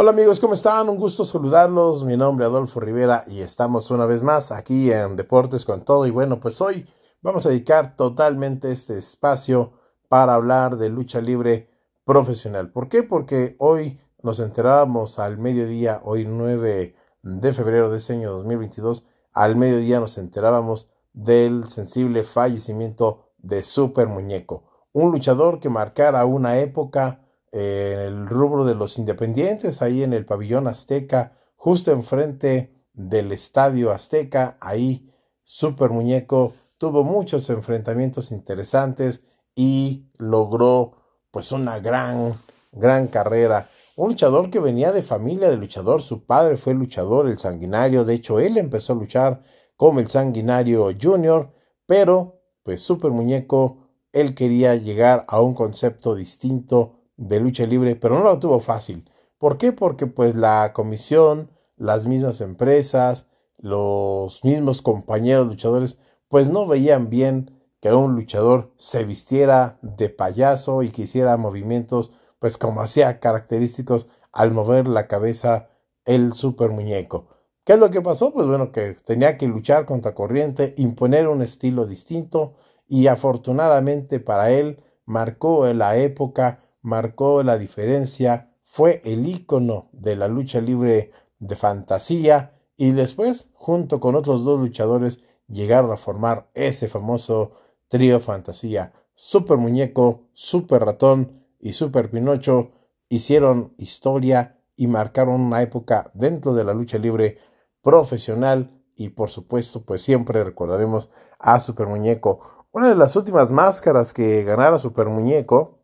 Hola amigos, ¿cómo están? Un gusto saludarlos. Mi nombre es Adolfo Rivera y estamos una vez más aquí en Deportes con Todo. Y bueno, pues hoy vamos a dedicar totalmente este espacio para hablar de lucha libre profesional. ¿Por qué? Porque hoy nos enterábamos al mediodía, hoy 9 de febrero de este año 2022, al mediodía nos enterábamos del sensible fallecimiento de Super Muñeco, un luchador que marcara una época en el rubro de los independientes, ahí en el pabellón azteca, justo enfrente del estadio azteca, ahí Super Muñeco tuvo muchos enfrentamientos interesantes y logró pues una gran, gran carrera. Un luchador que venía de familia de luchador, su padre fue luchador, el sanguinario, de hecho él empezó a luchar como el sanguinario junior, pero pues Super Muñeco, él quería llegar a un concepto distinto de lucha libre, pero no lo tuvo fácil. ¿Por qué? Porque pues la comisión, las mismas empresas, los mismos compañeros luchadores, pues no veían bien que un luchador se vistiera de payaso y que hiciera movimientos, pues como hacía característicos al mover la cabeza el super muñeco. ¿Qué es lo que pasó? Pues bueno, que tenía que luchar contra corriente, imponer un estilo distinto y afortunadamente para él marcó la época marcó la diferencia, fue el ícono de la lucha libre de fantasía y después, junto con otros dos luchadores, llegaron a formar ese famoso trío fantasía. Super Muñeco, Super Ratón y Super Pinocho hicieron historia y marcaron una época dentro de la lucha libre profesional y por supuesto pues siempre recordaremos a Super Muñeco. Una de las últimas máscaras que ganara Super Muñeco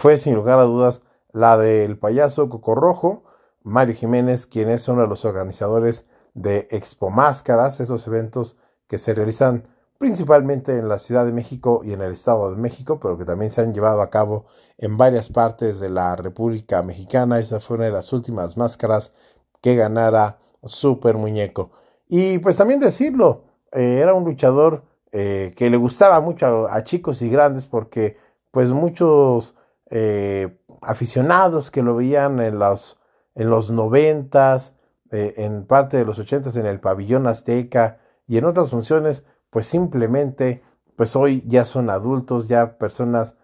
fue sin lugar a dudas la del payaso Cocorrojo, Mario Jiménez, quien es uno de los organizadores de Expo Máscaras, esos eventos que se realizan principalmente en la Ciudad de México y en el Estado de México, pero que también se han llevado a cabo en varias partes de la República Mexicana. Esa fue una de las últimas máscaras que ganara Super Muñeco. Y pues también decirlo, eh, era un luchador eh, que le gustaba mucho a, a, chicos y grandes porque pues muchos eh, aficionados que lo veían en los, en los noventas, eh, en parte de los ochentas en el pabellón azteca y en otras funciones, pues simplemente, pues hoy ya son adultos, ya personas,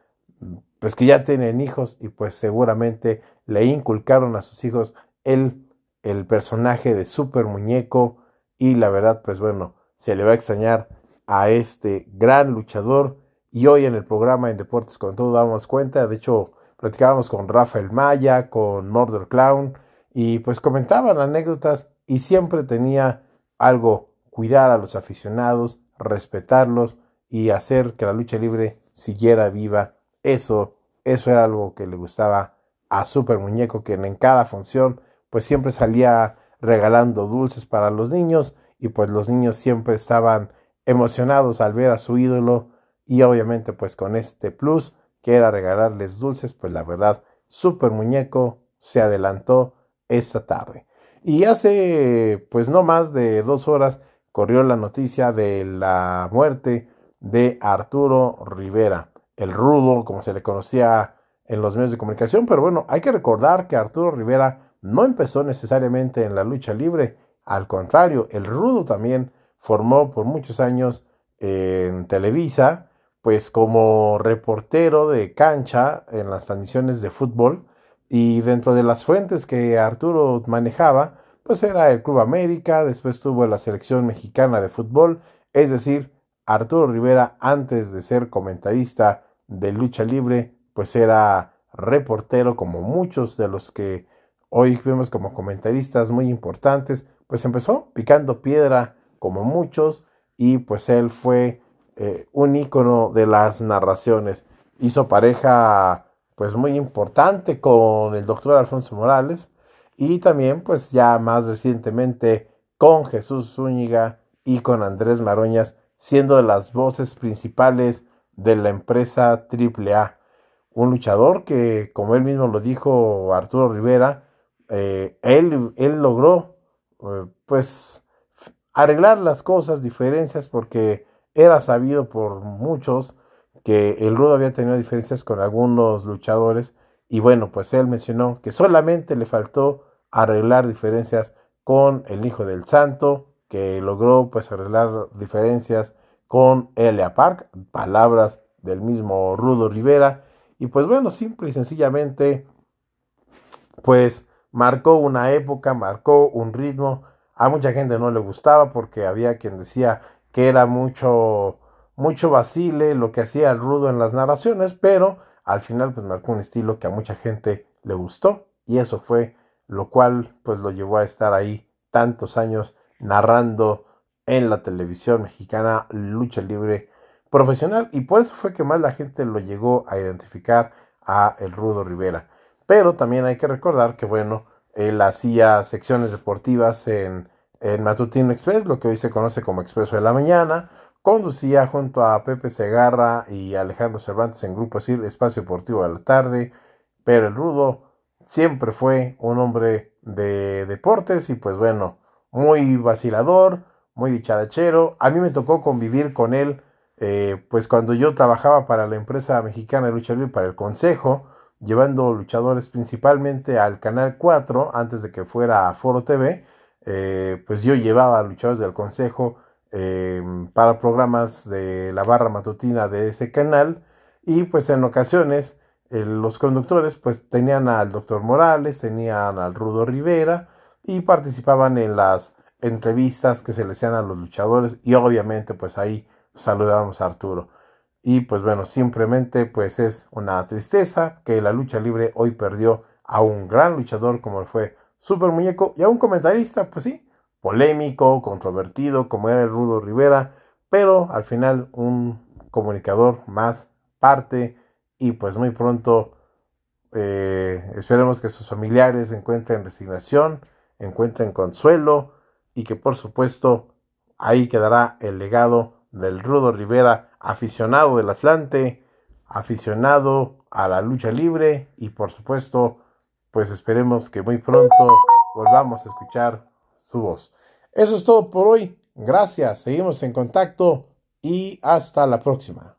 pues que ya tienen hijos y pues seguramente le inculcaron a sus hijos el, el personaje de super muñeco y la verdad, pues bueno, se le va a extrañar a este gran luchador y hoy en el programa en Deportes con todo damos cuenta, de hecho platicábamos con Rafael Maya, con Murder Clown y pues comentaban anécdotas y siempre tenía algo, cuidar a los aficionados, respetarlos y hacer que la lucha libre siguiera viva. Eso, eso era algo que le gustaba a Super Muñeco, que en cada función pues siempre salía regalando dulces para los niños y pues los niños siempre estaban emocionados al ver a su ídolo y obviamente pues con este plus que era regalarles dulces, pues la verdad, Super Muñeco se adelantó esta tarde. Y hace pues no más de dos horas corrió la noticia de la muerte de Arturo Rivera, el rudo, como se le conocía en los medios de comunicación, pero bueno, hay que recordar que Arturo Rivera no empezó necesariamente en la lucha libre, al contrario, el rudo también formó por muchos años en Televisa, pues como reportero de cancha en las transmisiones de fútbol y dentro de las fuentes que Arturo manejaba, pues era el Club América, después tuvo la selección mexicana de fútbol, es decir, Arturo Rivera antes de ser comentarista de lucha libre, pues era reportero como muchos de los que hoy vemos como comentaristas muy importantes, pues empezó picando piedra como muchos y pues él fue eh, un ícono de las narraciones. Hizo pareja pues muy importante con el doctor Alfonso Morales y también pues ya más recientemente con Jesús Zúñiga y con Andrés Maroñas siendo de las voces principales de la empresa AAA. Un luchador que, como él mismo lo dijo Arturo Rivera, eh, él, él logró eh, pues arreglar las cosas, diferencias, porque era sabido por muchos que el Rudo había tenido diferencias con algunos luchadores Y bueno, pues él mencionó que solamente le faltó arreglar diferencias con el Hijo del Santo, que logró pues arreglar diferencias con Elia Park, palabras del mismo Rudo Rivera, y pues bueno, simple y sencillamente, pues marcó una época, marcó un ritmo, a mucha gente no le gustaba porque había quien decía que era mucho, mucho vacile lo que hacía el Rudo en las narraciones, pero al final pues marcó un estilo que a mucha gente le gustó y eso fue lo cual pues lo llevó a estar ahí tantos años narrando en la televisión mexicana lucha libre profesional y por eso fue que más la gente lo llegó a identificar a el Rudo Rivera. Pero también hay que recordar que bueno, él hacía secciones deportivas en, en Matutino Express, lo que hoy se conoce como Expreso de la Mañana, conducía junto a Pepe Segarra y Alejandro Cervantes en Grupo Espacio Deportivo de la Tarde, pero el Rudo siempre fue un hombre de deportes y pues bueno, muy vacilador, muy dicharachero. A mí me tocó convivir con él, eh, pues cuando yo trabajaba para la empresa mexicana de lucha libre, para el Consejo, llevando luchadores principalmente al Canal 4, antes de que fuera a Foro TV, eh, pues yo llevaba luchadores del Consejo eh, para programas de la barra matutina de ese canal y pues en ocasiones los conductores pues tenían al doctor Morales, tenían al Rudo Rivera y participaban en las entrevistas que se le hacían a los luchadores y obviamente pues ahí saludábamos a Arturo. Y pues bueno, simplemente pues es una tristeza que la lucha libre hoy perdió a un gran luchador como fue Super Muñeco. Y a un comentarista pues sí, polémico, controvertido como era el Rudo Rivera, pero al final un comunicador más parte y pues muy pronto eh, esperemos que sus familiares encuentren resignación, encuentren consuelo y que por supuesto ahí quedará el legado del Rudo Rivera, aficionado del Atlante, aficionado a la lucha libre y por supuesto pues esperemos que muy pronto volvamos a escuchar su voz. Eso es todo por hoy. Gracias, seguimos en contacto y hasta la próxima.